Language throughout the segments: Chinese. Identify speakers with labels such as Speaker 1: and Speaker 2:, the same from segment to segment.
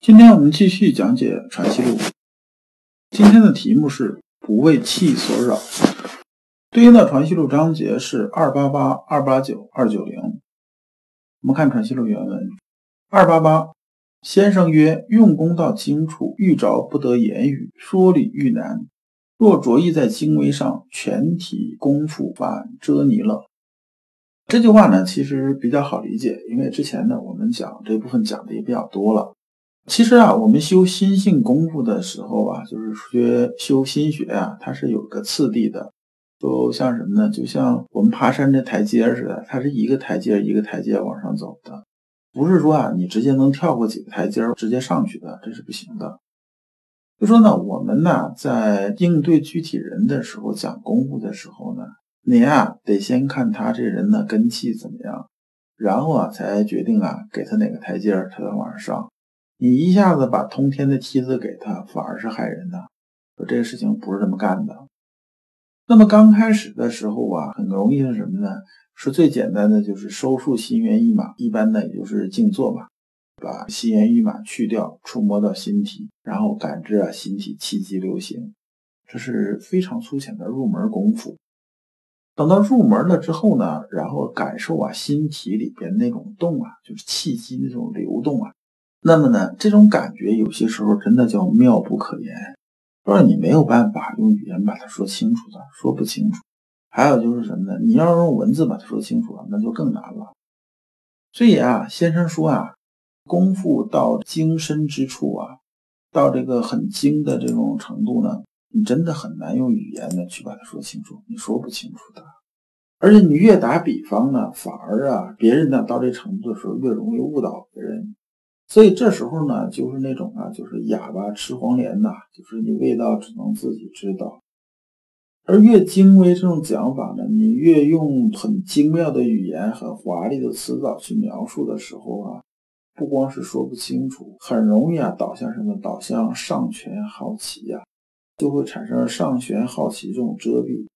Speaker 1: 今天我们继续讲解《传习录》。今天的题目是“不为气所扰”，对应的《传习录》章节是二八八、二八九、二九零。我们看《传习录》原文：二八八，先生曰：“用功到精处，遇着不得言语，说理愈难。若着意在精微上，全体功夫反遮泥了。”这句话呢，其实比较好理解，因为之前呢，我们讲这部分讲的也比较多了。其实啊，我们修心性功夫的时候啊，就是学修心学啊，它是有个次第的，就像什么呢？就像我们爬山这台阶似的，它是一个台阶一个台阶往上走的，不是说啊，你直接能跳过几个台阶直接上去的，这是不行的。就说呢，我们呢在应对具体人的时候，讲功夫的时候呢。你啊，得先看他这人的根气怎么样，然后啊，才决定啊，给他哪个台阶儿，他再往上上。你一下子把通天的梯子给他，反而是害人的。说这个事情不是这么干的。那么刚开始的时候啊，很容易是什么呢？是最简单的，就是收束心猿意马，一般呢也就是静坐吧，把心猿意马去掉，触摸到心体，然后感知啊心体气机流行，这是非常粗浅的入门功夫。等到入门了之后呢，然后感受啊，心体里边那种动啊，就是气机那种流动啊，那么呢，这种感觉有些时候真的叫妙不可言，就是你没有办法用语言把它说清楚的，说不清楚。还有就是什么呢？你要用文字把它说清楚了，那就更难了。所以啊，先生说啊，功夫到精深之处啊，到这个很精的这种程度呢。你真的很难用语言呢去把它说清楚，你说不清楚的。而且你越打比方呢，反而啊，别人呢到这程度的时候越容易误导别人。所以这时候呢，就是那种啊，就是哑巴吃黄连呐，就是你味道只能自己知道。而越精微这种讲法呢，你越用很精妙的语言、很华丽的词藻去描述的时候啊，不光是说不清楚，很容易啊导向什么？导向上权好奇呀。就会产生上旋好奇这种遮蔽，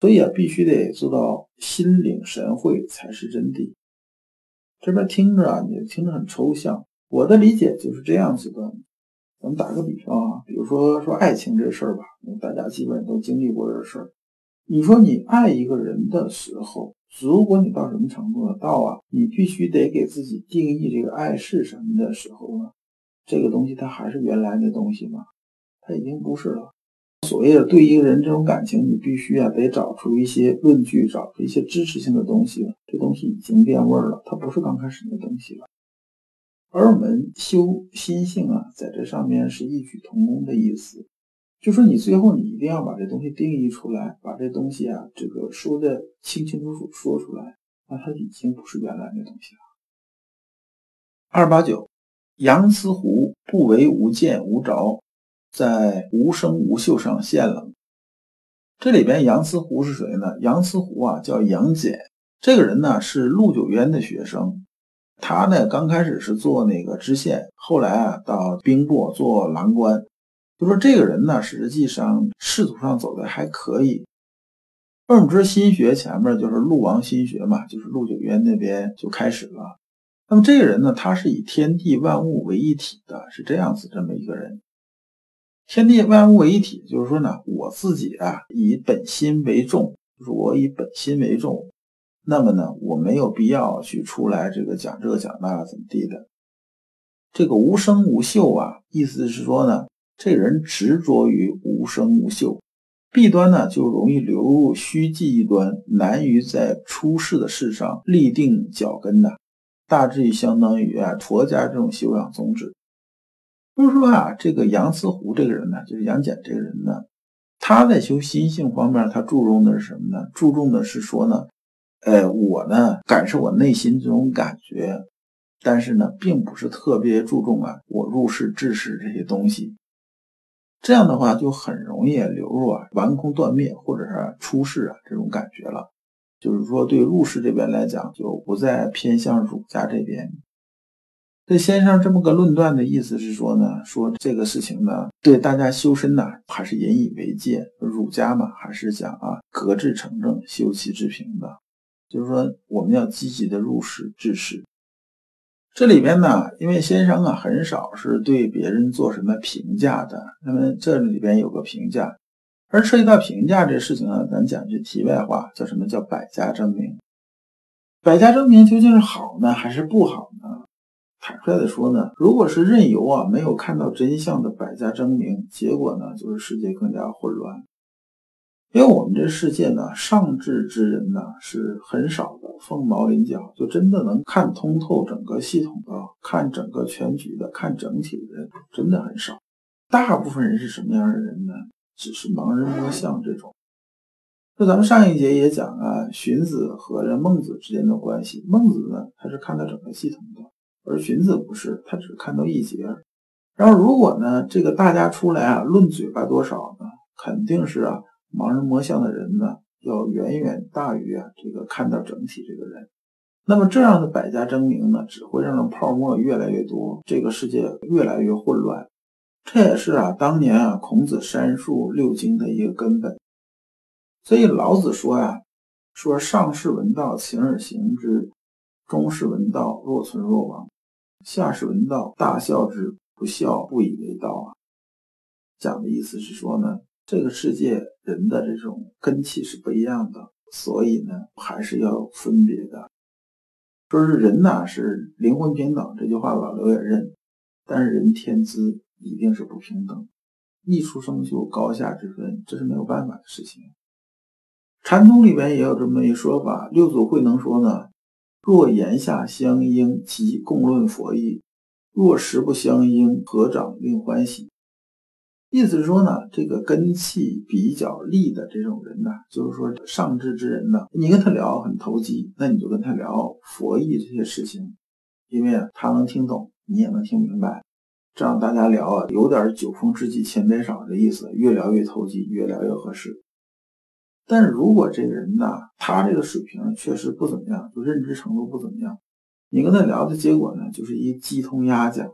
Speaker 1: 所以啊，必须得做到心领神会才是真谛。这边听着啊，你听着很抽象。我的理解就是这样子的。咱们打个比方啊，比如说说爱情这事儿吧，大家基本都经历过这事儿。你说你爱一个人的时候，如果你到什么程度呢？到啊，你必须得给自己定义这个爱是什么的时候呢？这个东西它还是原来的东西吗？它已经不是了。所谓的对一个人这种感情，你必须啊得找出一些论据，找出一些支持性的东西。这东西已经变味儿了，它不是刚开始的东西了。而我们修心性啊，在这上面是异曲同工的意思，就说你最后你一定要把这东西定义出来，把这东西啊这个说的清清楚楚说出来，那它已经不是原来的东西了。二八九，杨思湖不为无见无着。在无声无秀上现了。这里边杨思湖是谁呢？杨思湖啊，叫杨戬。这个人呢是陆九渊的学生。他呢刚开始是做那个知县，后来啊到兵部做郎官。就说这个人呢，实际上仕途上走的还可以。而我们知心学前面就是陆王心学嘛，就是陆九渊那边就开始了。那么这个人呢，他是以天地万物为一体的，是这样子这么一个人。天地万物为一体，就是说呢，我自己啊以本心为重，就是我以本心为重，那么呢，我没有必要去出来这个讲这个讲那怎么地的。这个无声无秀啊，意思是说呢，这人执着于无声无秀，弊端呢就容易流入虚寂一端，难于在出世的事上立定脚跟呐。大致相当于啊佛家这种修养宗旨。就是说啊，这个杨思湖这个人呢，就是杨戬这个人呢，他在修心性方面，他注重的是什么呢？注重的是说呢，呃，我呢感受我内心这种感觉，但是呢，并不是特别注重啊我入世治世这些东西。这样的话，就很容易流入啊完空断灭或者是出世啊这种感觉了。就是说，对入世这边来讲，就不再偏向儒家这边。这先生这么个论断的意思是说呢，说这个事情呢，对大家修身呢，还是引以为戒。儒家嘛，还是讲啊，格致成正，修齐治平的。就是说，我们要积极的入世治世。这里边呢，因为先生啊，很少是对别人做什么评价的。那么这里边有个评价。而涉及到评价这事情呢，咱讲句题外话，叫什么叫百家争鸣？百家争鸣究竟是好呢，还是不好呢？坦率的说呢，如果是任由啊没有看到真相的百家争鸣，结果呢就是世界更加混乱。因为我们这世界呢，上智之人呢是很少的，凤毛麟角，就真的能看通透整个系统的、看整个全局的、看整体的人，真的很少。大部分人是什么样的人呢？只是盲人摸象这种，那咱们上一节也讲啊，荀子和这孟子之间的关系。孟子呢，他是看到整个系统的，而荀子不是，他只看到一节。然后如果呢，这个大家出来啊，论嘴巴多少呢，肯定是啊，盲人摸象的人呢，要远远大于啊这个看到整体这个人。那么这样的百家争鸣呢，只会让泡沫越来越多，这个世界越来越混乱。这也是啊，当年啊，孔子删述六经的一个根本。所以老子说呀，说上士闻道，勤而行之；中士闻道，若存若亡；下士闻道，大笑之，不笑不以为道啊。讲的意思是说呢，这个世界人的这种根气是不一样的，所以呢，还是要分别的。说是人呐是灵魂平等，这句话老刘也认，但是人天资。一定是不平等，一出生就高下之分，这是没有办法的事情。禅宗里边也有这么一说法，六祖慧能说呢：若言下相应，即共论佛意；若实不相应，合掌令欢喜。意思是说呢，这个根气比较利的这种人呢，就是说上智之人呢，你跟他聊很投机，那你就跟他聊佛意这些事情，因为他能听懂，你也能听明白。这样大家聊啊，有点酒逢知己千杯少的意思，越聊越投机，越聊越合适。但是如果这个人呢，他这个水平确实不怎么样，就认知程度不怎么样，你跟他聊的结果呢，就是一鸡同鸭讲。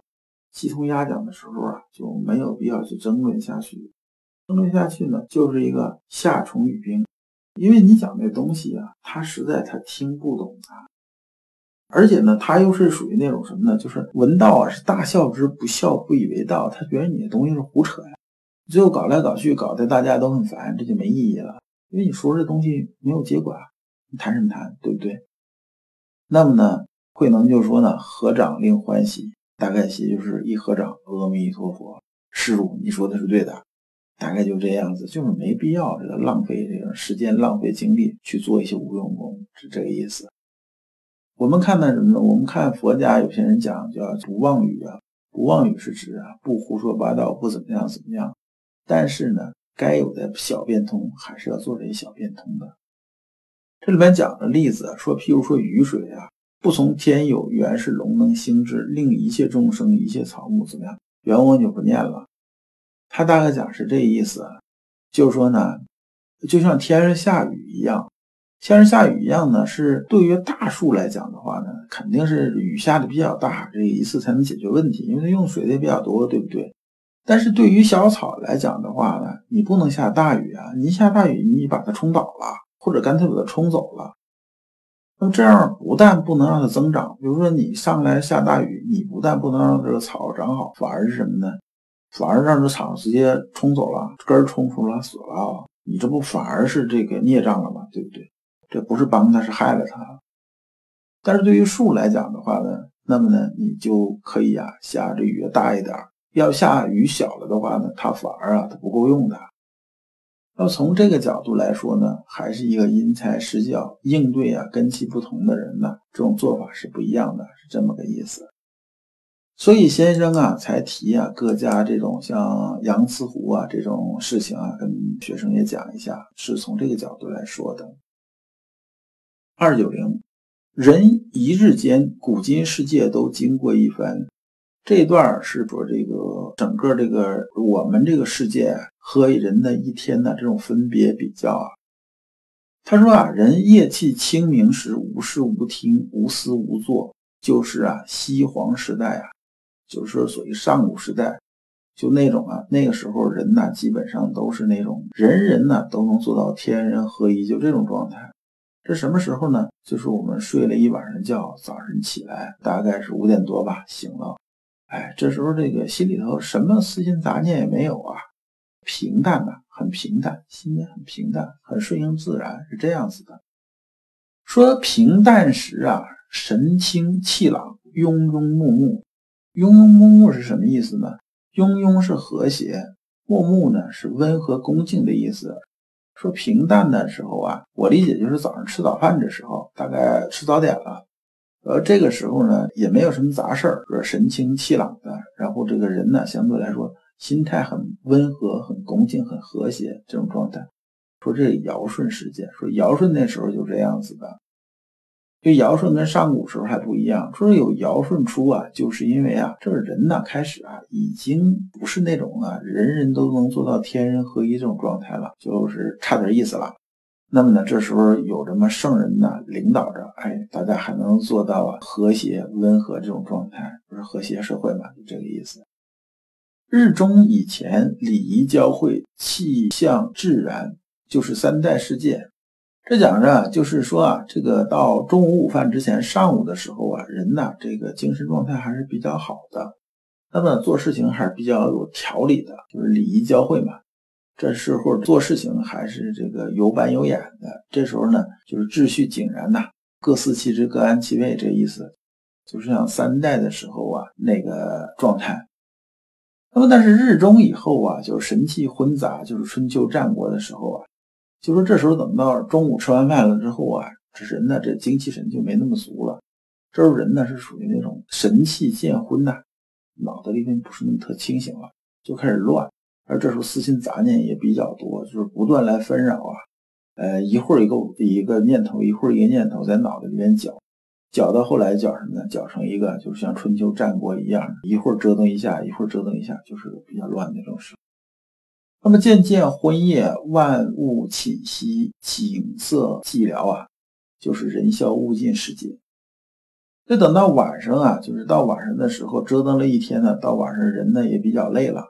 Speaker 1: 鸡同鸭讲的时候啊，就没有必要去争论下去。争论下去呢，就是一个夏虫语冰，因为你讲这东西啊，他实在他听不懂啊。而且呢，他又是属于那种什么呢？就是闻道啊，是大笑之不笑，不以为道。他觉得你的东西是胡扯呀，最后搞来搞去，搞得大家都很烦，这就没意义了。因为你说这东西没有结果啊，你谈什么谈，对不对？那么呢，慧能就说呢，合掌令欢喜，大概其就是一合掌，阿弥陀佛，师傅，你说的是对的，大概就这样子，就是没必要这个浪费这个时间，浪费精力去做一些无用功，是这个意思。我们看的什么呢？我们看佛家有些人讲叫不妄语啊，不妄语是指啊不胡说八道，不怎么样怎么样。但是呢，该有的小变通还是要做这些小变通的。这里面讲的例子说，譬如说雨水啊，不从天有，原是龙能兴之，令一切众生、一切草木怎么样？原文就不念了。他大概讲是这意思，就是说呢，就像天上下雨一样。天上下雨一样呢，是对于大树来讲的话呢，肯定是雨下的比较大，这一次才能解决问题，因为它用水的也比较多，对不对？但是对于小草来讲的话呢，你不能下大雨啊，你一下大雨，你把它冲倒了，或者干脆把它冲走了，那这样不但不能让它增长，比如说你上来下大雨，你不但不能让这个草长好，反而是什么呢？反而让这草直接冲走了，根冲出了，死了！你这不反而是这个孽障了吗？对不对？这不是帮它，是害了它。但是对于树来讲的话呢，那么呢，你就可以啊，下这雨大一点要下雨小了的话呢，它反而啊，它不够用的。要从这个角度来说呢，还是一个因材施教应对啊，根气不同的人呢，这种做法是不一样的，是这么个意思。所以先生啊，才提啊，各家这种像杨慈湖啊这种事情啊，跟学生也讲一下，是从这个角度来说的。二九零，人一日间，古今世界都经过一番。这段是说这个整个这个我们这个世界和人的一天的这种分别比较啊。他说啊，人夜气清明时，无事无听，无思无作，就是啊西黄时代啊，就是属于上古时代，就那种啊，那个时候人呢，基本上都是那种人人呢都能做到天人合一，就这种状态。这什么时候呢？就是我们睡了一晚上觉，早晨起来大概是五点多吧，醒了。哎，这时候这个心里头什么私心杂念也没有啊，平淡的，很平淡，心里很平淡，很顺应自然，是这样子的。说平淡时啊，神清气朗，庸庸木木。庸庸木木是什么意思呢？庸庸是和谐，木木呢是温和恭敬的意思。说平淡的时候啊，我理解就是早上吃早饭的时候，大概吃早点了，而，这个时候呢也没有什么杂事儿，是神清气朗的，然后这个人呢相对来说心态很温和、很恭敬、很和谐这种状态。说这尧舜时间，说尧舜那时候就这样子的。就尧舜跟上古时候还不一样，说有尧舜出啊，就是因为啊，这个人呢开始啊，已经不是那种啊，人人都能做到天人合一这种状态了，就是差点意思了。那么呢，这时候有这么圣人呢领导着，哎，大家还能做到和谐温和这种状态，不是和谐社会嘛，就这个意思。日中以前，礼仪交汇，气象自然，就是三代世界。这讲着就是说啊，这个到中午午饭之前，上午的时候啊，人呐，这个精神状态还是比较好的，那么做事情还是比较有条理的，就是礼仪交汇嘛。这时候做事情还是这个有板有眼的。这时候呢，就是秩序井然呐，各司其职，各安其位，这意思，就是像三代的时候啊那个状态。那么但是日中以后啊，就是神气混杂，就是春秋战国的时候啊。就说这时候等到中午吃完饭了之后啊，这人呢这精气神就没那么足了。这时候人呢是属于那种神气渐昏呐，脑子里面不是那么特清醒了，就开始乱。而这时候私心杂念也比较多，就是不断来纷扰啊。呃，一会儿一个一个念头，一会儿一个念头在脑子里边搅，搅到后来搅什么呢？搅成一个就是像春秋战国一样，一会儿折腾一下，一会儿折腾一下，就是比较乱的那种事。那么渐渐昏夜，万物侵息，景色寂寥啊，就是人消物尽时节。那等到晚上啊，就是到晚上的时候，折腾了一天呢，到晚上人呢也比较累了。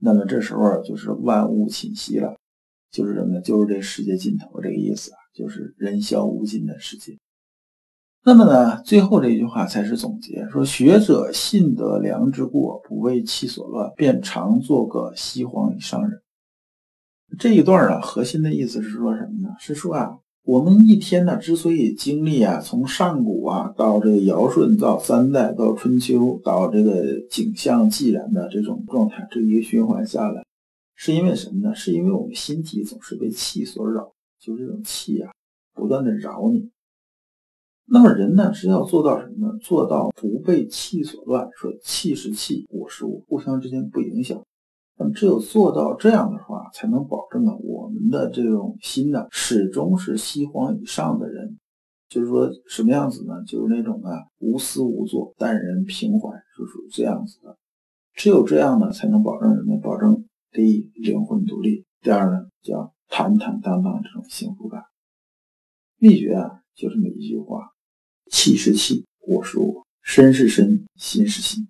Speaker 1: 那么这时候就是万物侵息了，就是什么呢？就是这世界尽头这个意思啊，就是人消物尽的世界。那么呢，最后这一句话才是总结，说学者信得良知过，不为气所乱，便常做个西皇以上人。这一段啊，核心的意思是说什么呢？是说啊，我们一天呢，之所以经历啊，从上古啊到这个尧舜，到三代，到春秋，到这个景象寂然的这种状态，这一个循环下来，是因为什么呢？是因为我们心体总是被气所扰，就这种气啊，不断的扰你。那么人呢，是要做到什么呢？做到不被气所乱，说气是气，我是我，互相之间不影响。那么，只有做到这样的话，才能保证呢，我们的这种心呢，始终是西皇以上的人。就是说，什么样子呢？就是那种啊，无私无作、淡然平缓，是属于这样子的。只有这样呢，才能保证什么？保证第一，灵魂独立；第二呢，叫坦坦荡荡这种幸福感。秘诀啊，就这么一句话：气是气，我是我；身是身，心是心。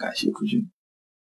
Speaker 1: 感谢诸君。